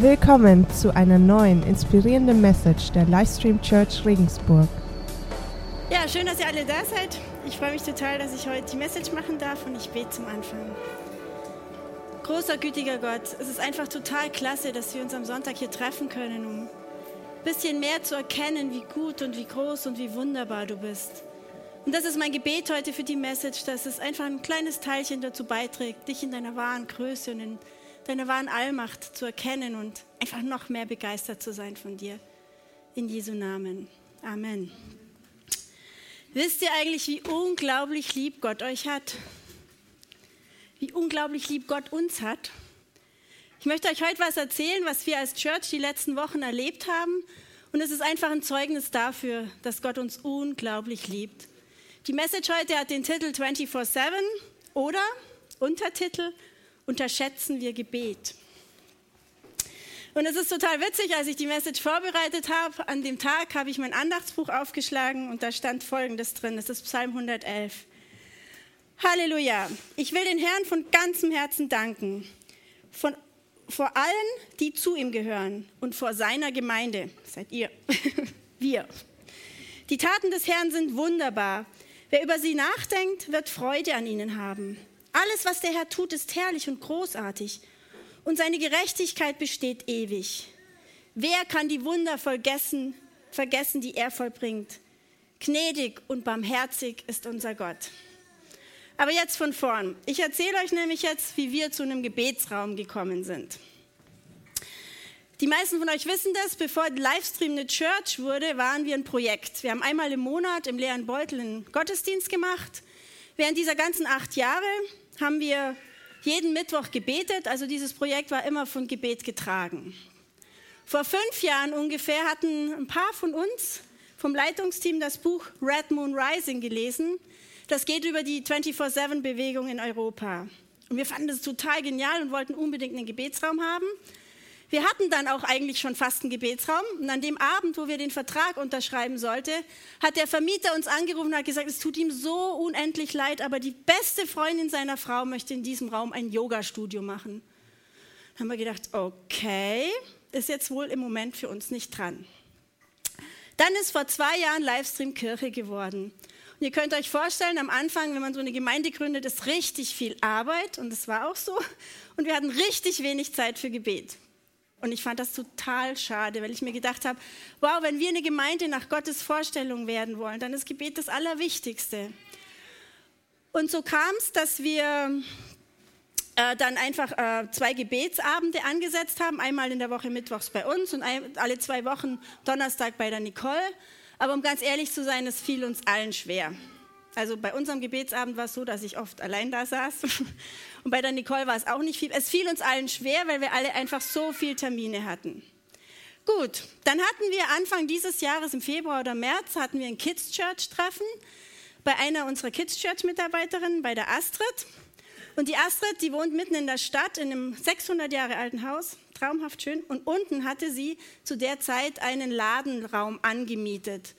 Willkommen zu einer neuen inspirierenden Message der Livestream Church Regensburg. Ja, schön, dass ihr alle da seid. Ich freue mich total, dass ich heute die Message machen darf und ich bete zum Anfang. Großer, gütiger Gott, es ist einfach total klasse, dass wir uns am Sonntag hier treffen können, um ein bisschen mehr zu erkennen, wie gut und wie groß und wie wunderbar du bist. Und das ist mein Gebet heute für die Message, dass es einfach ein kleines Teilchen dazu beiträgt, dich in deiner wahren Größe und in deine wahren Allmacht zu erkennen und einfach noch mehr begeistert zu sein von dir. In Jesu Namen. Amen. Wisst ihr eigentlich, wie unglaublich lieb Gott euch hat? Wie unglaublich lieb Gott uns hat? Ich möchte euch heute was erzählen, was wir als Church die letzten Wochen erlebt haben. Und es ist einfach ein Zeugnis dafür, dass Gott uns unglaublich liebt. Die Message heute hat den Titel 24-7 oder Untertitel unterschätzen wir Gebet. Und es ist total witzig, als ich die Message vorbereitet habe, an dem Tag habe ich mein Andachtsbuch aufgeschlagen und da stand Folgendes drin, das ist Psalm 111. Halleluja, ich will den Herrn von ganzem Herzen danken, von, vor allen, die zu ihm gehören und vor seiner Gemeinde, seid ihr, wir. Die Taten des Herrn sind wunderbar. Wer über sie nachdenkt, wird Freude an ihnen haben. Alles, was der Herr tut, ist herrlich und großartig. Und seine Gerechtigkeit besteht ewig. Wer kann die Wunder vergessen, vergessen, die er vollbringt? Gnädig und barmherzig ist unser Gott. Aber jetzt von vorn. Ich erzähle euch nämlich jetzt, wie wir zu einem Gebetsraum gekommen sind. Die meisten von euch wissen das, bevor Livestream eine Church wurde, waren wir ein Projekt. Wir haben einmal im Monat im leeren Beutel einen Gottesdienst gemacht. Während dieser ganzen acht Jahre haben wir jeden Mittwoch gebetet. Also dieses Projekt war immer von Gebet getragen. Vor fünf Jahren ungefähr hatten ein paar von uns vom Leitungsteam das Buch Red Moon Rising gelesen. Das geht über die 24-7-Bewegung in Europa. Und wir fanden das total genial und wollten unbedingt einen Gebetsraum haben. Wir hatten dann auch eigentlich schon fast einen Gebetsraum. Und an dem Abend, wo wir den Vertrag unterschreiben sollten, hat der Vermieter uns angerufen und hat gesagt, es tut ihm so unendlich leid, aber die beste Freundin seiner Frau möchte in diesem Raum ein Yoga-Studio machen. Dann haben wir gedacht, okay, ist jetzt wohl im Moment für uns nicht dran. Dann ist vor zwei Jahren Livestream Kirche geworden. Und ihr könnt euch vorstellen, am Anfang, wenn man so eine Gemeinde gründet, ist richtig viel Arbeit und das war auch so. Und wir hatten richtig wenig Zeit für Gebet. Und ich fand das total schade, weil ich mir gedacht habe, wow, wenn wir eine Gemeinde nach Gottes Vorstellung werden wollen, dann ist Gebet das Allerwichtigste. Und so kam es, dass wir äh, dann einfach äh, zwei Gebetsabende angesetzt haben, einmal in der Woche mittwochs bei uns und ein, alle zwei Wochen Donnerstag bei der Nicole. Aber um ganz ehrlich zu sein, es fiel uns allen schwer. Also bei unserem Gebetsabend war es so, dass ich oft allein da saß. Und bei der Nicole war es auch nicht viel. Es fiel uns allen schwer, weil wir alle einfach so viele Termine hatten. Gut, dann hatten wir Anfang dieses Jahres, im Februar oder März, hatten wir ein Kids Church Treffen bei einer unserer Kids Church Mitarbeiterinnen, bei der Astrid. Und die Astrid, die wohnt mitten in der Stadt in einem 600 Jahre alten Haus, traumhaft schön. Und unten hatte sie zu der Zeit einen Ladenraum angemietet.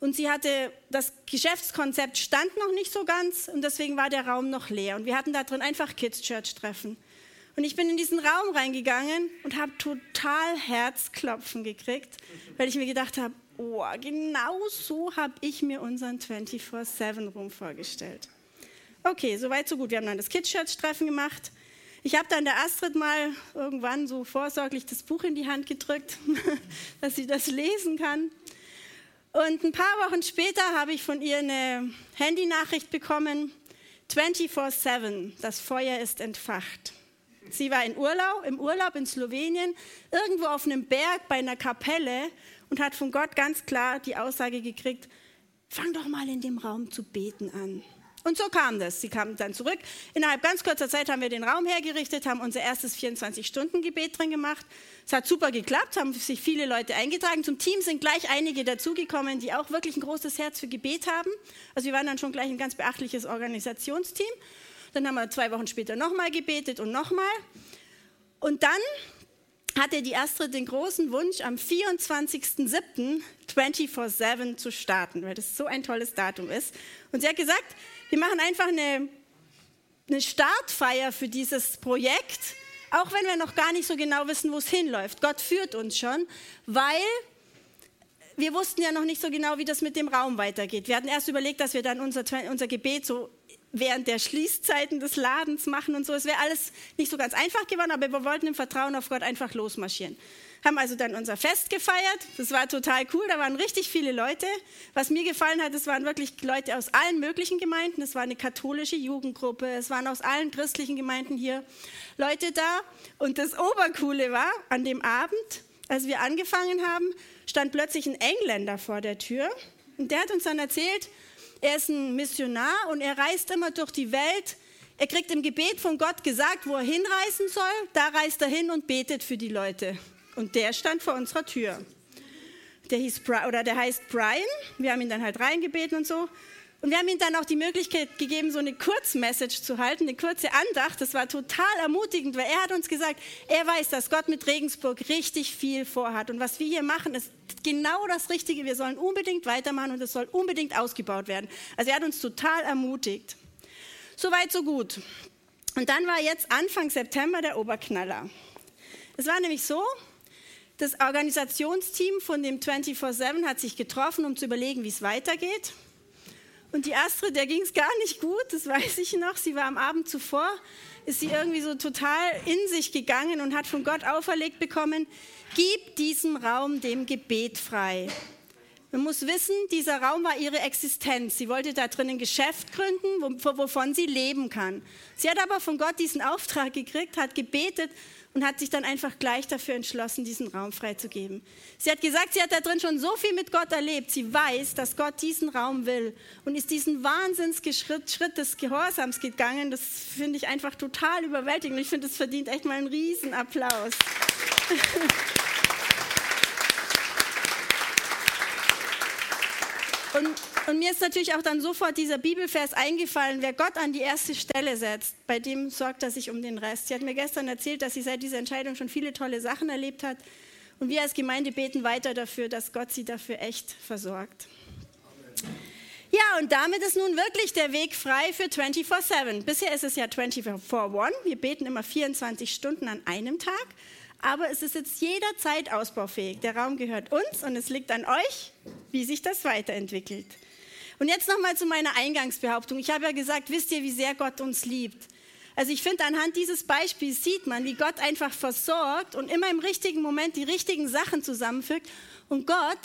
Und sie hatte, das Geschäftskonzept stand noch nicht so ganz und deswegen war der Raum noch leer. Und wir hatten da drin einfach Kids Church Treffen. Und ich bin in diesen Raum reingegangen und habe total Herzklopfen gekriegt, weil ich mir gedacht habe, oh, genau so habe ich mir unseren 24-7-Room vorgestellt. Okay, soweit so gut. Wir haben dann das Kids Church Treffen gemacht. Ich habe dann der Astrid mal irgendwann so vorsorglich das Buch in die Hand gedrückt, dass sie das lesen kann. Und ein paar Wochen später habe ich von ihr eine Handynachricht bekommen, 24-7, das Feuer ist entfacht. Sie war in Urlaub, im Urlaub in Slowenien, irgendwo auf einem Berg bei einer Kapelle und hat von Gott ganz klar die Aussage gekriegt, fang doch mal in dem Raum zu beten an. Und so kam das. Sie kamen dann zurück. Innerhalb ganz kurzer Zeit haben wir den Raum hergerichtet, haben unser erstes 24-Stunden-Gebet drin gemacht. Es hat super geklappt, haben sich viele Leute eingetragen. Zum Team sind gleich einige dazugekommen, die auch wirklich ein großes Herz für Gebet haben. Also wir waren dann schon gleich ein ganz beachtliches Organisationsteam. Dann haben wir zwei Wochen später nochmal gebetet und nochmal. Und dann hatte die Astrid den großen Wunsch, am 24.07. 24-7 zu starten, weil das so ein tolles Datum ist. Und sie hat gesagt, wir machen einfach eine, eine Startfeier für dieses Projekt Auch wenn wir noch gar nicht so genau wissen, wo es hinläuft. Gott führt uns schon, weil wir wussten ja noch nicht so genau, wie das mit dem Raum weitergeht. Wir hatten erst überlegt, dass wir dann unser, unser Gebet so während der Schließzeiten des Ladens machen und so. Es wäre alles nicht so ganz einfach geworden, aber wir wollten im Vertrauen auf Gott einfach losmarschieren. Haben also dann unser Fest gefeiert. Das war total cool. Da waren richtig viele Leute. Was mir gefallen hat, es waren wirklich Leute aus allen möglichen Gemeinden. Es war eine katholische Jugendgruppe. Es waren aus allen christlichen Gemeinden hier Leute da. Und das Obercoole war, an dem Abend, als wir angefangen haben, stand plötzlich ein Engländer vor der Tür. Und der hat uns dann erzählt, er ist ein Missionar und er reist immer durch die Welt. Er kriegt im Gebet von Gott gesagt, wo er hinreisen soll. Da reist er hin und betet für die Leute. Und der stand vor unserer Tür. Der, hieß, oder der heißt Brian. Wir haben ihn dann halt reingebeten und so. Und wir haben ihm dann auch die Möglichkeit gegeben, so eine Kurzmessage zu halten, eine kurze Andacht. Das war total ermutigend, weil er hat uns gesagt, er weiß, dass Gott mit Regensburg richtig viel vorhat. Und was wir hier machen, ist genau das Richtige. Wir sollen unbedingt weitermachen und es soll unbedingt ausgebaut werden. Also er hat uns total ermutigt. Soweit, so gut. Und dann war jetzt Anfang September der Oberknaller. Es war nämlich so, das Organisationsteam von dem 24-7 hat sich getroffen, um zu überlegen, wie es weitergeht. Und die Astrid, der ging es gar nicht gut, das weiß ich noch. Sie war am Abend zuvor, ist sie irgendwie so total in sich gegangen und hat von Gott auferlegt bekommen, gib diesen Raum dem Gebet frei. Man muss wissen, dieser Raum war ihre Existenz. Sie wollte da drin ein Geschäft gründen, wovon sie leben kann. Sie hat aber von Gott diesen Auftrag gekriegt, hat gebetet und hat sich dann einfach gleich dafür entschlossen, diesen Raum freizugeben. Sie hat gesagt, sie hat da drin schon so viel mit Gott erlebt. Sie weiß, dass Gott diesen Raum will und ist diesen Wahnsinnsschritt Schritt des Gehorsams gegangen. Das finde ich einfach total überwältigend. Ich finde, es verdient echt mal einen Riesenapplaus. Und, und, mir ist natürlich auch dann sofort dieser Bibelvers eingefallen, wer Gott an die erste Stelle setzt, bei dem sorgt er sich um den Rest. Sie hat mir gestern erzählt, dass sie seit dieser Entscheidung schon viele tolle Sachen erlebt hat. Und wir als Gemeinde beten weiter dafür, dass Gott sie dafür echt versorgt. Ja, und damit ist nun wirklich der Weg frei für 24-7. Bisher ist es ja 24-1. Wir beten immer 24 Stunden an einem Tag aber es ist jetzt jederzeit ausbaufähig. Der Raum gehört uns und es liegt an euch, wie sich das weiterentwickelt. Und jetzt nochmal zu meiner Eingangsbehauptung. Ich habe ja gesagt, wisst ihr, wie sehr Gott uns liebt? Also ich finde, anhand dieses Beispiels sieht man, wie Gott einfach versorgt und immer im richtigen Moment die richtigen Sachen zusammenfügt. Und Gott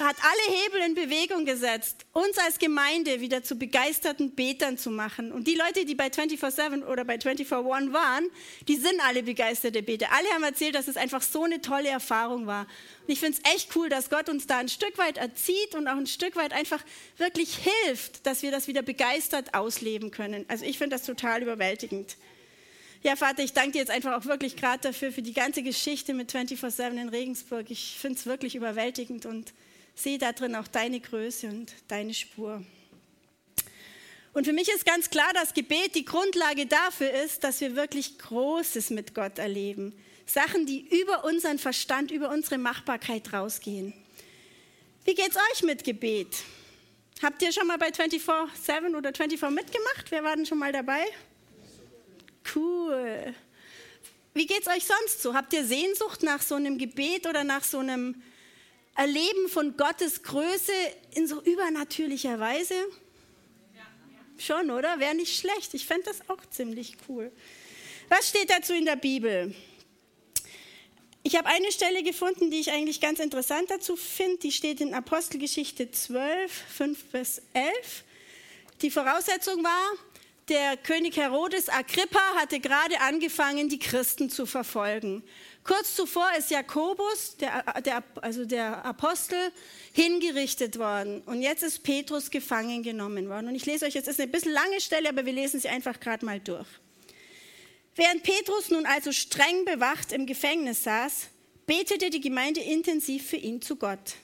hat alle Hebel in Bewegung gesetzt, uns als Gemeinde wieder zu begeisterten Betern zu machen. Und die Leute, die bei 24-7 oder bei 24-1 waren, die sind alle begeisterte Beter. Alle haben erzählt, dass es einfach so eine tolle Erfahrung war. Und ich finde es echt cool, dass Gott uns da ein Stück weit erzieht und auch ein Stück weit einfach wirklich hilft, dass wir das wieder begeistert ausleben können. Also ich finde das total überwältigend. Ja, Vater, ich danke dir jetzt einfach auch wirklich gerade dafür, für die ganze Geschichte mit 24-7 in Regensburg. Ich finde es wirklich überwältigend und sehe da drin auch deine Größe und deine Spur. Und für mich ist ganz klar, dass Gebet die Grundlage dafür ist, dass wir wirklich Großes mit Gott erleben. Sachen, die über unseren Verstand, über unsere Machbarkeit rausgehen. Wie geht's euch mit Gebet? Habt ihr schon mal bei 24-7 oder 24 mitgemacht? Wer war denn schon mal dabei? Cool. Wie geht's euch sonst so? Habt ihr Sehnsucht nach so einem Gebet oder nach so einem Erleben von Gottes Größe in so übernatürlicher Weise? Schon, oder? Wäre nicht schlecht. Ich fände das auch ziemlich cool. Was steht dazu in der Bibel? Ich habe eine Stelle gefunden, die ich eigentlich ganz interessant dazu finde. Die steht in Apostelgeschichte 12, 5 bis 11. Die Voraussetzung war, der König Herodes Agrippa hatte gerade angefangen, die Christen zu verfolgen. Kurz zuvor ist Jakobus, der, der, also der Apostel, hingerichtet worden. Und jetzt ist Petrus gefangen genommen worden. Und ich lese euch, jetzt ist eine bisschen lange Stelle, aber wir lesen sie einfach gerade mal durch. Während Petrus nun also streng bewacht im Gefängnis saß, betete die Gemeinde intensiv für ihn zu Gott.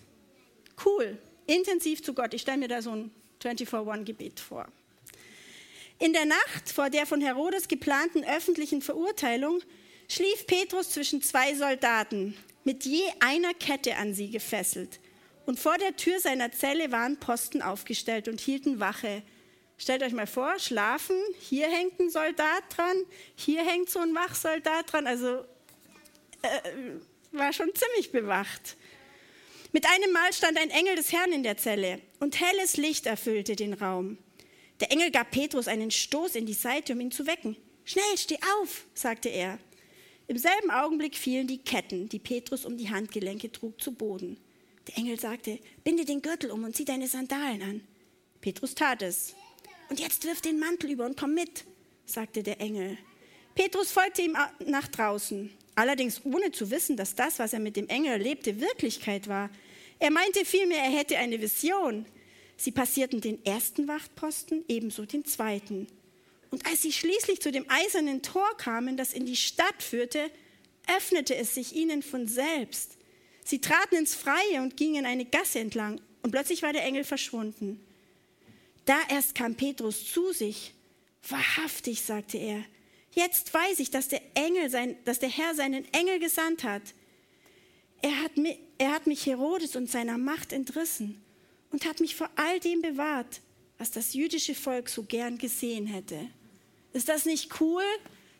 Cool, intensiv zu Gott. Ich stelle mir da so ein 24-1-Gebet vor. In der Nacht vor der von Herodes geplanten öffentlichen Verurteilung schlief Petrus zwischen zwei Soldaten, mit je einer Kette an sie gefesselt. Und vor der Tür seiner Zelle waren Posten aufgestellt und hielten Wache. Stellt euch mal vor, schlafen, hier hängt ein Soldat dran, hier hängt so ein Wachsoldat dran, also äh, war schon ziemlich bewacht. Mit einem Mal stand ein Engel des Herrn in der Zelle und helles Licht erfüllte den Raum. Der Engel gab Petrus einen Stoß in die Seite, um ihn zu wecken. Schnell, steh auf, sagte er. Im selben Augenblick fielen die Ketten, die Petrus um die Handgelenke trug, zu Boden. Der Engel sagte, binde den Gürtel um und zieh deine Sandalen an. Petrus tat es. Und jetzt wirf den Mantel über und komm mit, sagte der Engel. Petrus folgte ihm nach draußen, allerdings ohne zu wissen, dass das, was er mit dem Engel erlebte, Wirklichkeit war. Er meinte vielmehr, er hätte eine Vision. Sie passierten den ersten Wachtposten, ebenso den zweiten. Und als sie schließlich zu dem eisernen Tor kamen, das in die Stadt führte, öffnete es sich ihnen von selbst. Sie traten ins Freie und gingen eine Gasse entlang, und plötzlich war der Engel verschwunden. Da erst kam Petrus zu sich. Wahrhaftig, sagte er, jetzt weiß ich, dass der, Engel sein, dass der Herr seinen Engel gesandt hat. Er hat, mich, er hat mich Herodes und seiner Macht entrissen und hat mich vor all dem bewahrt, was das jüdische Volk so gern gesehen hätte. Ist das nicht cool?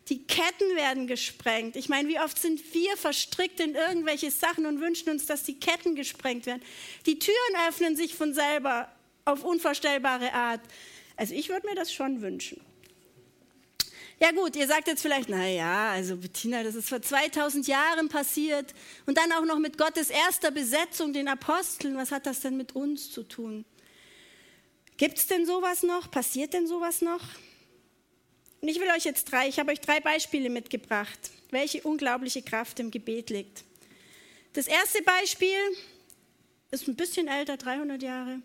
Die Ketten werden gesprengt. Ich meine, wie oft sind wir verstrickt in irgendwelche Sachen und wünschen uns, dass die Ketten gesprengt werden. Die Türen öffnen sich von selber auf unvorstellbare Art. Also ich würde mir das schon wünschen. Ja gut, ihr sagt jetzt vielleicht, na ja, also Bettina, das ist vor 2000 Jahren passiert und dann auch noch mit Gottes erster Besetzung, den Aposteln. Was hat das denn mit uns zu tun? Gibt es denn sowas noch? Passiert denn sowas noch? Und ich will euch jetzt drei, ich habe euch drei Beispiele mitgebracht, welche unglaubliche Kraft im Gebet liegt. Das erste Beispiel ist ein bisschen älter, 300 Jahre.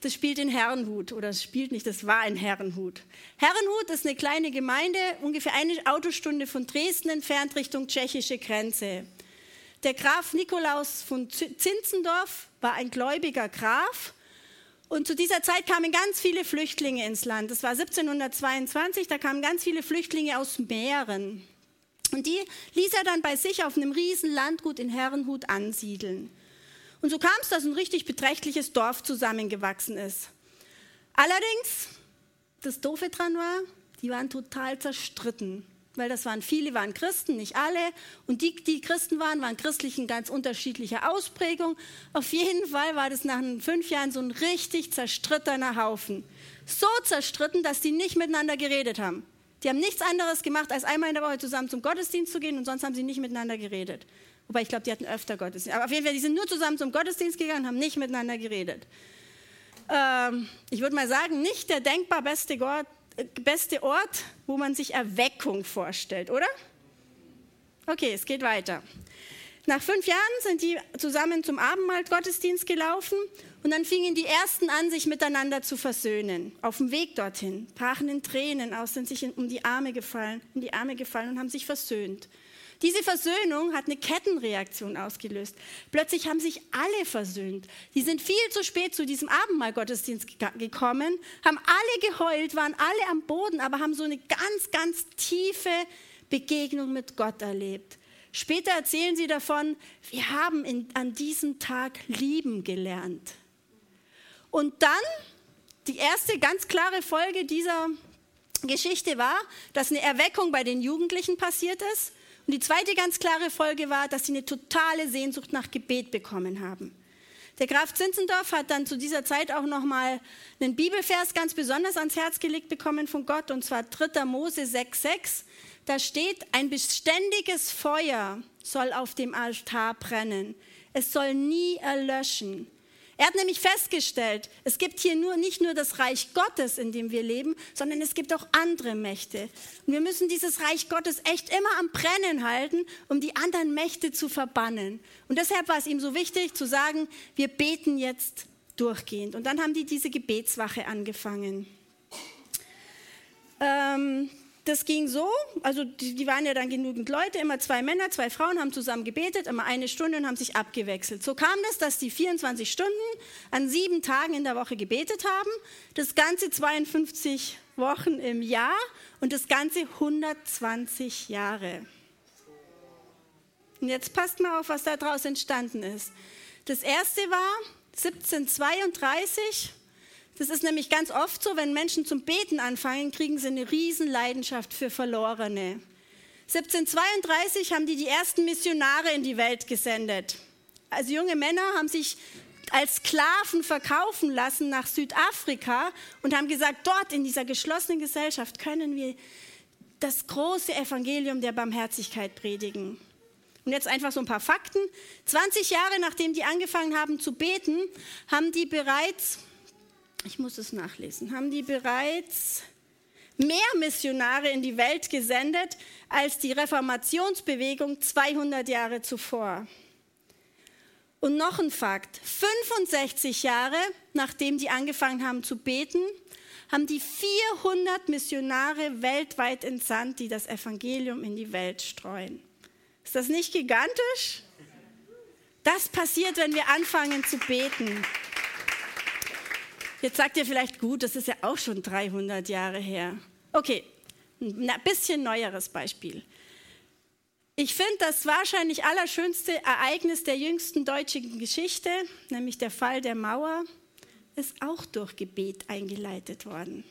Das spielt in Herrenhut oder es spielt nicht, das war in Herrenhut. Herrenhut ist eine kleine Gemeinde, ungefähr eine Autostunde von Dresden entfernt Richtung tschechische Grenze. Der Graf Nikolaus von Zinzendorf war ein gläubiger Graf und zu dieser Zeit kamen ganz viele Flüchtlinge ins Land. Das war 1722, da kamen ganz viele Flüchtlinge aus Mähren. Und die ließ er dann bei sich auf einem riesen Landgut in Herrenhut ansiedeln. Und so kam es, dass ein richtig beträchtliches Dorf zusammengewachsen ist. Allerdings, das Doofe dran war, die waren total zerstritten weil das waren viele, waren Christen, nicht alle. Und die, die Christen waren, waren christlich in ganz unterschiedlicher Ausprägung. Auf jeden Fall war das nach fünf Jahren so ein richtig zerstrittener Haufen. So zerstritten, dass die nicht miteinander geredet haben. Die haben nichts anderes gemacht, als einmal in der Woche zusammen zum Gottesdienst zu gehen und sonst haben sie nicht miteinander geredet. Wobei ich glaube, die hatten öfter Gottesdienst. Aber auf jeden Fall, die sind nur zusammen zum Gottesdienst gegangen und haben nicht miteinander geredet. Ähm, ich würde mal sagen, nicht der denkbar beste Gott, beste Ort, wo man sich Erweckung vorstellt, oder? Okay, es geht weiter. Nach fünf Jahren sind die zusammen zum Abendmahl Gottesdienst gelaufen und dann fingen die ersten an, sich miteinander zu versöhnen. Auf dem Weg dorthin brachen in Tränen aus, sind sich um die Arme gefallen, in die Arme gefallen und haben sich versöhnt. Diese Versöhnung hat eine Kettenreaktion ausgelöst. Plötzlich haben sich alle versöhnt. Die sind viel zu spät zu diesem Abendmahlgottesdienst gekommen, haben alle geheult, waren alle am Boden, aber haben so eine ganz, ganz tiefe Begegnung mit Gott erlebt. Später erzählen sie davon, wir haben in, an diesem Tag lieben gelernt. Und dann, die erste ganz klare Folge dieser Geschichte war, dass eine Erweckung bei den Jugendlichen passiert ist und die zweite ganz klare Folge war, dass sie eine totale Sehnsucht nach Gebet bekommen haben. Der Graf Zinzendorf hat dann zu dieser Zeit auch nochmal einen Bibelvers ganz besonders ans Herz gelegt bekommen von Gott, und zwar 3. Mose 6,6. Da steht, ein beständiges Feuer soll auf dem Altar brennen. Es soll nie erlöschen. Er hat nämlich festgestellt, es gibt hier nur, nicht nur das Reich Gottes, in dem wir leben, sondern es gibt auch andere Mächte. Und wir müssen dieses Reich Gottes echt immer am Brennen halten, um die anderen Mächte zu verbannen. Und deshalb war es ihm so wichtig zu sagen, wir beten jetzt durchgehend. Und dann haben die diese Gebetswache angefangen. Ähm, das ging so, also die, die, waren ja dann genügend Leute, immer zwei Männer, zwei Frauen haben zusammen gebetet, immer eine Stunde und haben sich abgewechselt. So kam das, dass die 24 Stunden an sieben Tagen in der Woche gebetet haben, das ganze 52 Wochen im Jahr und das ganze 120 Jahre. Und jetzt passt mal auf, was daraus entstanden ist. Das erste war 1732 Das ist nämlich ganz oft so, wenn Menschen zum Beten anfangen, kriegen sie eine Riesenleidenschaft für Verlorene. 1732 haben die die ersten Missionare in die Welt gesendet. Also junge Männer haben sich als Sklaven verkaufen lassen nach Südafrika und haben gesagt, dort in dieser geschlossenen Gesellschaft können wir das große Evangelium der Barmherzigkeit predigen. Und jetzt einfach so ein paar Fakten. 20 Jahre nachdem die angefangen haben zu beten, haben die bereits, ich muss es nachlesen, haben die bereits mehr Missionare in die Welt gesendet als die Reformationsbewegung 200 Jahre zuvor. Und noch ein Fakt, 65 Jahre nachdem die angefangen haben zu beten, haben die 400 Missionare weltweit entsandt, die das Evangelium in die Welt streuen. Ist das nicht gigantisch? Das passiert, wenn wir anfangen zu beten. Jetzt sagt ihr vielleicht, gut, das ist ja auch schon 300 Jahre her. Okay, ein bisschen neueres Beispiel. Ich finde das wahrscheinlich allerschönste Ereignis der jüngsten deutschen Geschichte, nämlich der Fall der Mauer, ist auch durch Gebet eingeleitet worden.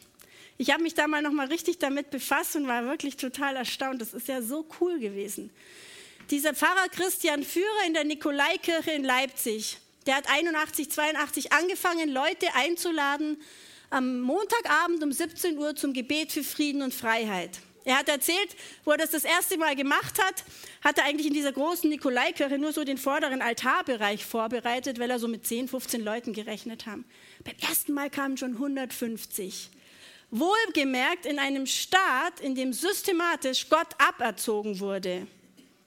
Ich habe mich da mal noch mal richtig damit befasst und war wirklich total erstaunt. Das ist ja so cool gewesen. Dieser Pfarrer Christian Führer in der Nikolaikirche in Leipzig, der hat 81, 82 angefangen, Leute einzuladen am Montagabend um 17 Uhr zum Gebet für Frieden und Freiheit. Er hat erzählt, wo er das das erste Mal gemacht hat, hat er eigentlich in dieser großen Nikolaikirche nur so den vorderen Altarbereich vorbereitet, weil er so mit 10, 15 Leuten gerechnet haben. Beim ersten Mal kamen schon 150. Wohlgemerkt in einem Staat, in dem systematisch Gott aberzogen wurde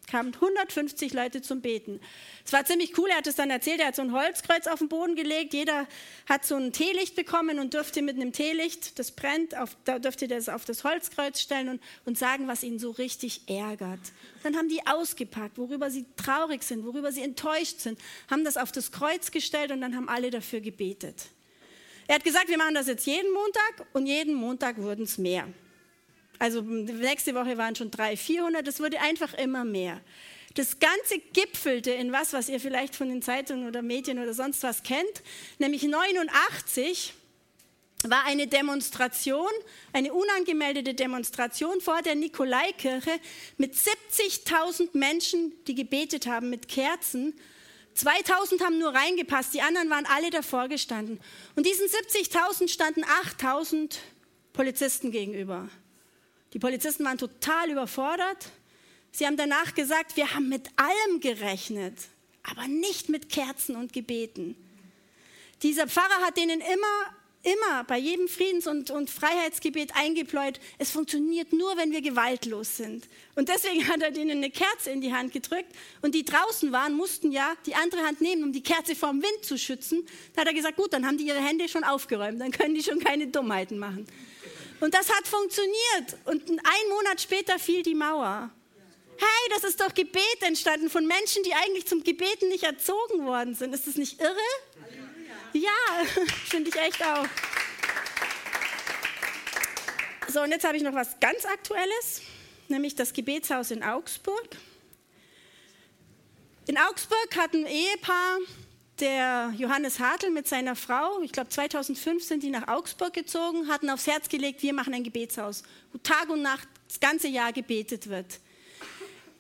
kamen 150 Leute zum Beten. Es war ziemlich cool, er hat es dann erzählt, er hat so ein Holzkreuz auf den Boden gelegt, jeder hat so ein Teelicht bekommen und durfte mit einem Teelicht, das brennt, auf, da durfte das auf das Holzkreuz stellen und, und sagen, was ihn so richtig ärgert. Dann haben die ausgepackt, worüber sie traurig sind, worüber sie enttäuscht sind, haben das auf das Kreuz gestellt und dann haben alle dafür gebetet. Er hat gesagt, wir machen das jetzt jeden Montag und jeden Montag wurden es mehr. Also nächste Woche waren schon 300, 400, das wurde einfach immer mehr. Das Ganze gipfelte in was, was ihr vielleicht von den Zeitungen oder Medien oder sonst was kennt, nämlich 89 war eine Demonstration, eine unangemeldete Demonstration vor der Nikolaikirche mit 70.000 Menschen, die gebetet haben mit Kerzen. 2000 haben nur reingepasst, die anderen waren alle davor gestanden. Und diesen 70.000 standen 8.000 Polizisten gegenüber. Die Polizisten waren total überfordert. Sie haben danach gesagt, wir haben mit allem gerechnet, aber nicht mit Kerzen und Gebeten. Dieser Pfarrer hat denen immer, immer bei jedem Friedens- und, und Freiheitsgebet eingepläut, es funktioniert nur, wenn wir gewaltlos sind. Und deswegen hat er denen eine Kerze in die Hand gedrückt und die draußen waren, mussten ja die andere Hand nehmen, um die Kerze vom Wind zu schützen. Da hat er gesagt, gut, dann haben die ihre Hände schon aufgeräumt, dann können die schon keine Dummheiten machen. Und das hat funktioniert. Und ein Monat später fiel die Mauer. Hey, das ist doch Gebet entstanden von Menschen, die eigentlich zum Gebeten nicht erzogen worden sind. Ist das nicht irre? Ja, finde ich echt auch. So, und jetzt habe ich noch was ganz Aktuelles, nämlich das Gebetshaus in Augsburg. In Augsburg hat ein Ehepaar der Johannes Hartl mit seiner Frau, ich glaube 2005 sind die nach Augsburg gezogen, hatten aufs Herz gelegt, wir machen ein Gebetshaus, wo Tag und Nacht das ganze Jahr gebetet wird.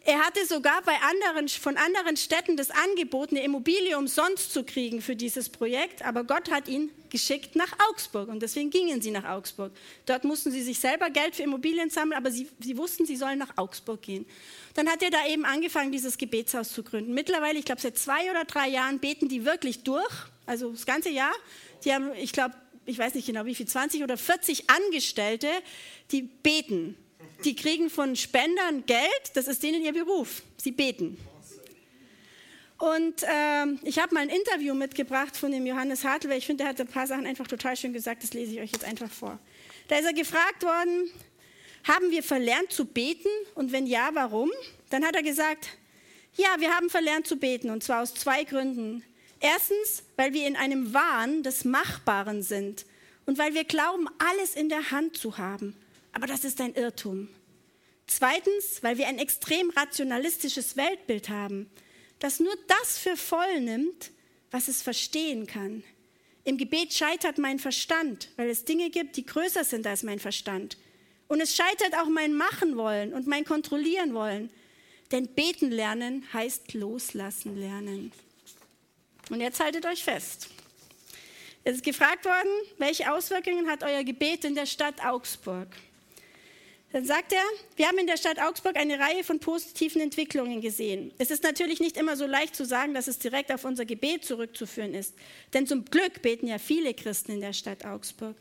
Er hatte sogar bei anderen, von anderen Städten das Angebot, eine Immobilie umsonst zu kriegen für dieses Projekt, aber Gott hat ihn geschickt nach Augsburg und deswegen gingen sie nach Augsburg. Dort mussten sie sich selber Geld für Immobilien sammeln, aber sie, sie wussten, sie sollen nach Augsburg gehen. Dann hat er da eben angefangen, dieses Gebetshaus zu gründen. Mittlerweile, ich glaube, seit zwei oder drei Jahren beten die wirklich durch, also das ganze Jahr. Die haben, ich glaube, ich weiß nicht genau wie viel, 20 oder 40 Angestellte, die beten die kriegen von Spendern Geld, das ist denen ihr Beruf. Sie beten. Und ähm, ich habe mal ein Interview mitgebracht von dem Johannes Hartl, weil ich finde, er hat ein paar Sachen einfach total schön gesagt, das lese ich euch jetzt einfach vor. Da ist er gefragt worden, haben wir verlernt zu beten und wenn ja, warum? Dann hat er gesagt, ja, wir haben verlernt zu beten und zwar aus zwei Gründen. Erstens, weil wir in einem Wahn des Machbaren sind und weil wir glauben, alles in der Hand zu haben. Aber das ist ein Irrtum. Zweitens, weil wir ein extrem rationalistisches Weltbild haben, das nur das für voll nimmt, was es verstehen kann. Im Gebet scheitert mein Verstand, weil es Dinge gibt, die größer sind als mein Verstand. Und es scheitert auch mein Machen wollen und mein Kontrollieren wollen. Denn beten lernen heißt loslassen lernen. Und jetzt haltet euch fest. Es ist gefragt worden, welche Auswirkungen hat euer Gebet in der Stadt Augsburg? Dann sagt er, wir haben in der Stadt Augsburg eine Reihe von positiven Entwicklungen gesehen. Es ist natürlich nicht immer so leicht zu sagen, dass es direkt auf unser Gebet zurückzuführen ist. Denn zum Glück beten ja viele Christen in der Stadt Augsburg.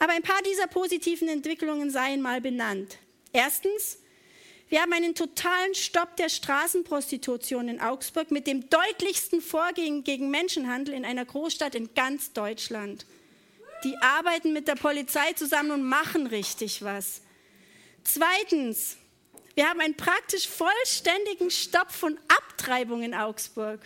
Aber ein paar dieser positiven Entwicklungen seien mal benannt. Erstens, wir haben einen totalen Stopp der Straßenprostitution in Augsburg mit dem deutlichsten Vorgehen gegen Menschenhandel in einer Großstadt in ganz Deutschland. Die arbeiten mit der Polizei zusammen und machen richtig was. Zweitens, wir haben einen praktisch vollständigen Stopp von Abtreibung in Augsburg.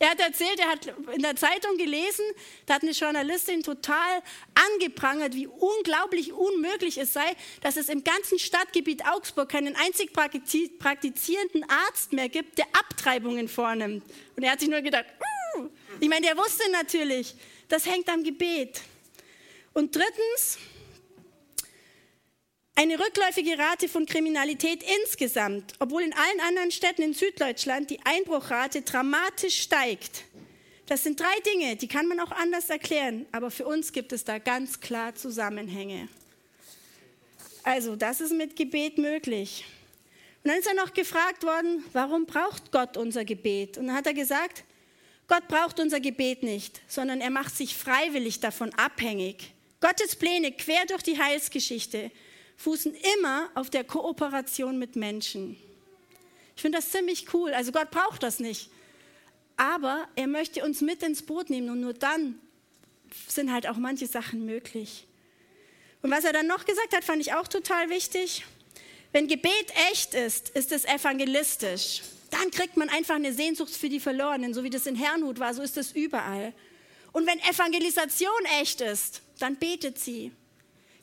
Er hat erzählt, er hat in der Zeitung gelesen, da hat eine Journalistin total angeprangert, wie unglaublich unmöglich es sei, dass es im ganzen Stadtgebiet Augsburg keinen einzig praktizierenden Arzt mehr gibt, der Abtreibungen vornimmt. Und er hat sich nur gedacht, uh! ich meine, der wusste natürlich, das hängt am Gebet. Und drittens, eine rückläufige Rate von Kriminalität insgesamt, obwohl in allen anderen Städten in Süddeutschland die Einbruchrate dramatisch steigt. Das sind drei Dinge, die kann man auch anders erklären, aber für uns gibt es da ganz klar Zusammenhänge. Also, das ist mit Gebet möglich. Und dann ist er noch gefragt worden, warum braucht Gott unser Gebet? Und dann hat er gesagt, Gott braucht unser Gebet nicht, sondern er macht sich freiwillig davon abhängig. Gottes Pläne quer durch die Heilsgeschichte fußen immer auf der Kooperation mit Menschen. Ich finde das ziemlich cool. Also Gott braucht das nicht. Aber er möchte uns mit ins Boot nehmen und nur dann sind halt auch manche Sachen möglich. Und was er dann noch gesagt hat, fand ich auch total wichtig. Wenn Gebet echt ist, ist es evangelistisch. Dann kriegt man einfach eine Sehnsucht für die Verlorenen, so wie das in Herrnhut war, so ist es überall. Und wenn Evangelisation echt ist, dann betet sie.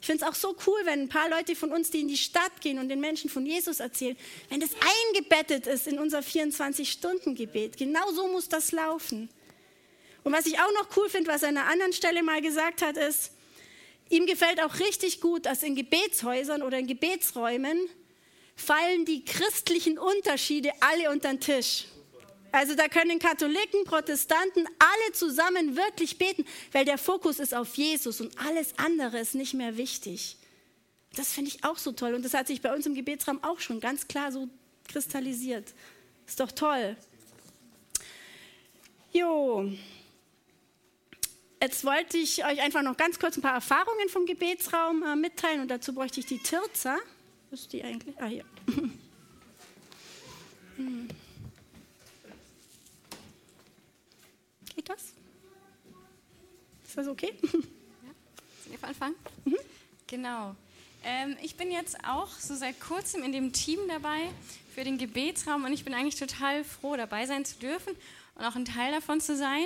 Ich finde es auch so cool, wenn ein paar Leute von uns, die in die Stadt gehen und den Menschen von Jesus erzählen, wenn das eingebettet ist in unser 24-Stunden-Gebet. Genau so muss das laufen. Und was ich auch noch cool finde, was er an einer anderen Stelle mal gesagt hat, ist, ihm gefällt auch richtig gut, dass in Gebetshäusern oder in Gebetsräumen fallen die christlichen Unterschiede alle unter den Tisch. Also da können Katholiken, Protestanten alle zusammen wirklich beten, weil der Fokus ist auf Jesus und alles andere ist nicht mehr wichtig. Das finde ich auch so toll und das hat sich bei uns im Gebetsraum auch schon ganz klar so kristallisiert. Ist doch toll. Jo. Jetzt wollte ich euch einfach noch ganz kurz ein paar Erfahrungen vom Gebetsraum äh, mitteilen und dazu bräuchte ich die Tirza. Was ist die eigentlich? Ah, hier. hm. Geht das? Ist das okay? Ja. Sollen wir anfangen? Mhm. Genau. Ähm, ich bin jetzt auch so seit kurzem in dem Team dabei für den Gebetsraum und ich bin eigentlich total froh, dabei sein zu dürfen und auch ein Teil davon zu sein.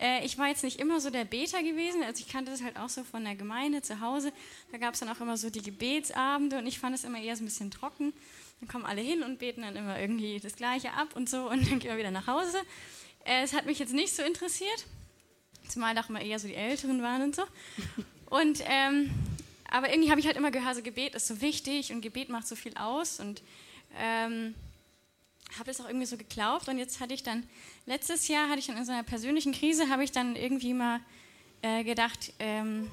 Äh, ich war jetzt nicht immer so der Beter gewesen, also ich kannte das halt auch so von der Gemeinde zu Hause. Da gab es dann auch immer so die Gebetsabende und ich fand es immer eher so ein bisschen trocken. Dann kommen alle hin und beten dann immer irgendwie das Gleiche ab und so und dann gehen wir wieder nach Hause. Äh, es hat mich jetzt nicht so interessiert, zumal doch mal eher so die Älteren waren und so. Und, ähm, aber irgendwie habe ich halt immer gehört, so Gebet ist so wichtig und Gebet macht so viel aus und ähm, habe das auch irgendwie so geglaubt. Und jetzt hatte ich dann, letztes Jahr hatte ich dann in so einer persönlichen Krise, habe ich dann irgendwie mal äh, gedacht, ähm,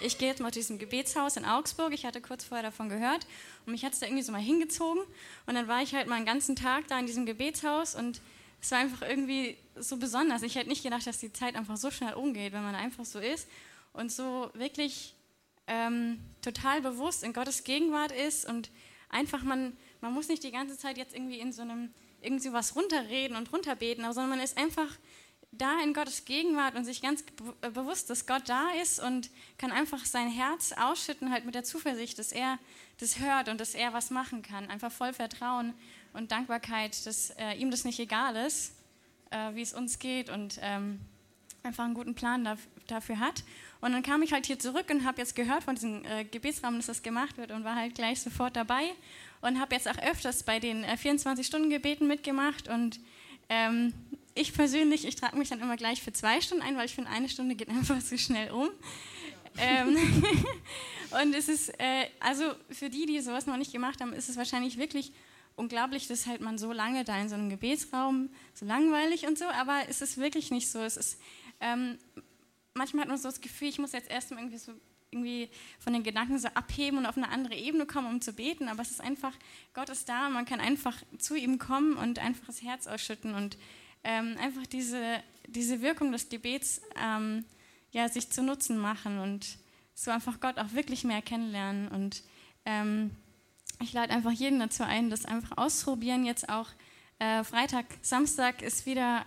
ich gehe jetzt mal zu diesem Gebetshaus in Augsburg. Ich hatte kurz vorher davon gehört und mich hat es da irgendwie so mal hingezogen. Und dann war ich halt mal einen ganzen Tag da in diesem Gebetshaus und es war einfach irgendwie so besonders. Ich hätte nicht gedacht, dass die Zeit einfach so schnell umgeht, wenn man einfach so ist und so wirklich ähm, total bewusst in Gottes Gegenwart ist und einfach man, man muss nicht die ganze Zeit jetzt irgendwie in so einem irgendwie was runterreden und runterbeten, sondern man ist einfach da in Gottes Gegenwart und sich ganz be bewusst, dass Gott da ist und kann einfach sein Herz ausschütten, halt mit der Zuversicht, dass er das hört und dass er was machen kann. Einfach voll Vertrauen und Dankbarkeit, dass äh, ihm das nicht egal ist, äh, wie es uns geht und ähm, einfach einen guten Plan da, dafür hat. Und dann kam ich halt hier zurück und habe jetzt gehört von diesem äh, Gebetsraum, dass das gemacht wird und war halt gleich sofort dabei und habe jetzt auch öfters bei den 24-Stunden-Gebeten äh, mitgemacht und ähm, ich persönlich, ich trage mich dann immer gleich für zwei Stunden ein, weil ich finde, eine Stunde geht einfach so schnell um. ähm, und es ist, äh, also für die, die sowas noch nicht gemacht haben, ist es wahrscheinlich wirklich unglaublich, dass halt man so lange da in so einem Gebetsraum, so langweilig und so, aber es ist wirklich nicht so. Es ist, ähm, manchmal hat man so das Gefühl, ich muss jetzt erstmal irgendwie so irgendwie von den Gedanken so abheben und auf eine andere Ebene kommen, um zu beten, aber es ist einfach, Gott ist da man kann einfach zu ihm kommen und einfach das Herz ausschütten und ähm, einfach diese, diese Wirkung des Gebets ähm, ja, sich zu Nutzen machen und so einfach Gott auch wirklich mehr kennenlernen und ähm, ich lade einfach jeden dazu ein, das einfach auszuprobieren. Jetzt auch äh, Freitag, Samstag ist wieder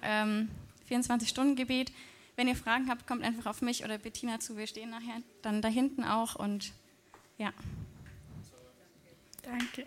24-Stunden-Gebet. Ähm, Wenn ihr Fragen habt, kommt einfach auf mich oder Bettina zu. Wir stehen nachher dann da hinten auch und ja. Danke.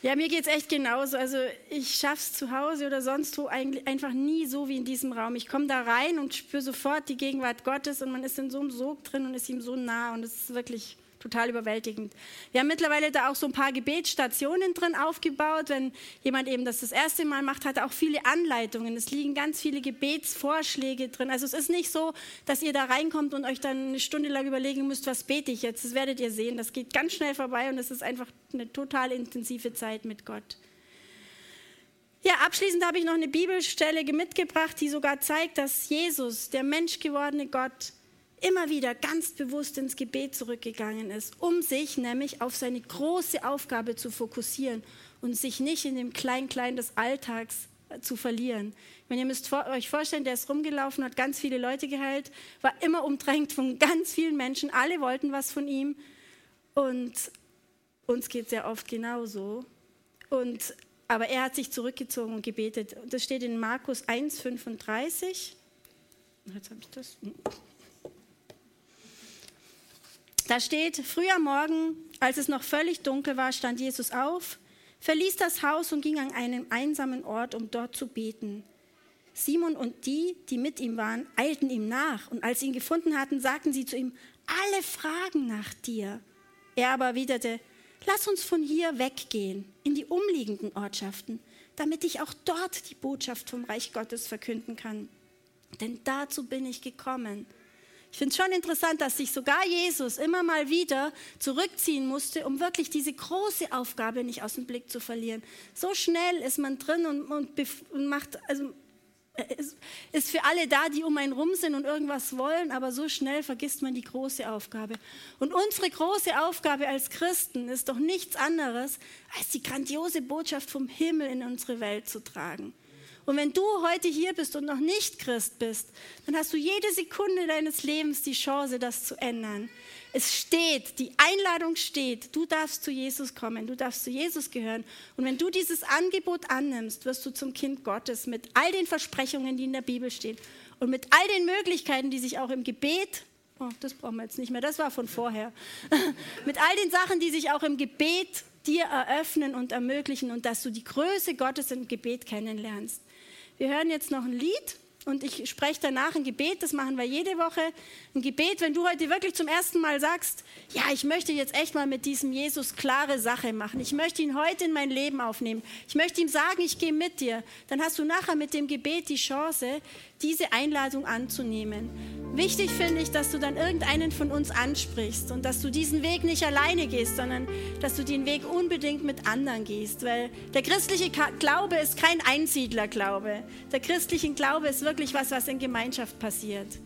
Ja, mir geht es echt genauso. Also ich schaffe es zu Hause oder sonst wo eigentlich einfach nie so wie in diesem Raum. Ich komme da rein und spüre sofort die Gegenwart Gottes und man ist in so einem Sog drin und ist ihm so nah und es ist wirklich total überwältigend. Wir haben mittlerweile da auch so ein paar Gebetsstationen drin aufgebaut. Wenn jemand eben das das erste Mal macht, hat er auch viele Anleitungen. Es liegen ganz viele Gebetsvorschläge drin. Also es ist nicht so, dass ihr da reinkommt und euch dann eine Stunde lang überlegen müsst, was bete ich jetzt. Das werdet ihr sehen. Das geht ganz schnell vorbei und es ist einfach eine total intensive Zeit mit Gott. Ja, abschließend habe ich noch eine Bibelstelle mitgebracht, die sogar zeigt, dass Jesus, der menschgewordene Gott, immer wieder ganz bewusst ins Gebet zurückgegangen ist, um sich nämlich auf seine große Aufgabe zu fokussieren und sich nicht in dem Klein-Klein des Alltags äh, zu verlieren. Wenn ihr müsst euch vorstellen, der ist rumgelaufen, hat ganz viele Leute geheilt, war immer umdrängt von ganz vielen Menschen, alle wollten was von ihm und uns geht sehr oft genauso. Und, aber er hat sich zurückgezogen und gebetet. Das steht in Markus 1, 35. Jetzt habe ich das. Da steht, früh am Morgen, als es noch völlig dunkel war, stand Jesus auf, verließ das Haus und ging an einen einsamen Ort, um dort zu beten. Simon und die, die mit ihm waren, eilten ihm nach, und als sie ihn gefunden hatten, sagten sie zu ihm, alle fragen nach dir. Er aber erwiderte, lass uns von hier weggehen in die umliegenden Ortschaften, damit ich auch dort die Botschaft vom Reich Gottes verkünden kann. Denn dazu bin ich gekommen, ich finde es schon interessant, dass sich sogar Jesus immer mal wieder zurückziehen musste, um wirklich diese große Aufgabe nicht aus dem Blick zu verlieren. So schnell ist man drin und, und, und macht, also ist, ist für alle da, die um einen rum sind und irgendwas wollen, aber so schnell vergisst man die große Aufgabe. Und unsere große Aufgabe als Christen ist doch nichts anderes, als die grandiose Botschaft vom Himmel in unsere Welt zu tragen. Und wenn du heute hier bist und noch nicht Christ bist, dann hast du jede Sekunde deines Lebens die Chance, das zu ändern. Es steht, die Einladung steht, du darfst zu Jesus kommen, du darfst zu Jesus gehören. Und wenn du dieses Angebot annimmst, wirst du zum Kind Gottes mit all den Versprechungen, die in der Bibel stehen und mit all den Möglichkeiten, die sich auch im Gebet, oh, das brauchen wir jetzt nicht mehr, das war von vorher, mit all den Sachen, die sich auch im Gebet dir eröffnen und ermöglichen und dass du die Größe Gottes im Gebet kennenlernst. Wir hören jetzt noch ein Lied und ich spreche danach ein Gebet, das machen wir jede Woche. Ein Gebet, wenn du heute wirklich zum ersten Mal sagst, ja, ich möchte jetzt echt mal mit diesem Jesus klare Sache machen. Ich möchte ihn heute in mein Leben aufnehmen. Ich möchte ihm sagen, ich gehe mit dir. Dann hast du nachher mit dem Gebet die Chance, diese Einladung anzunehmen. Wichtig finde ich, dass du dann irgendeinen von uns ansprichst und dass du diesen Weg nicht alleine gehst, sondern dass du den Weg unbedingt mit anderen gehst, weil der christliche Glaube ist kein Einsiedlerglaube. Der christliche Glaube ist wirklich was, was in Gemeinschaft passiert.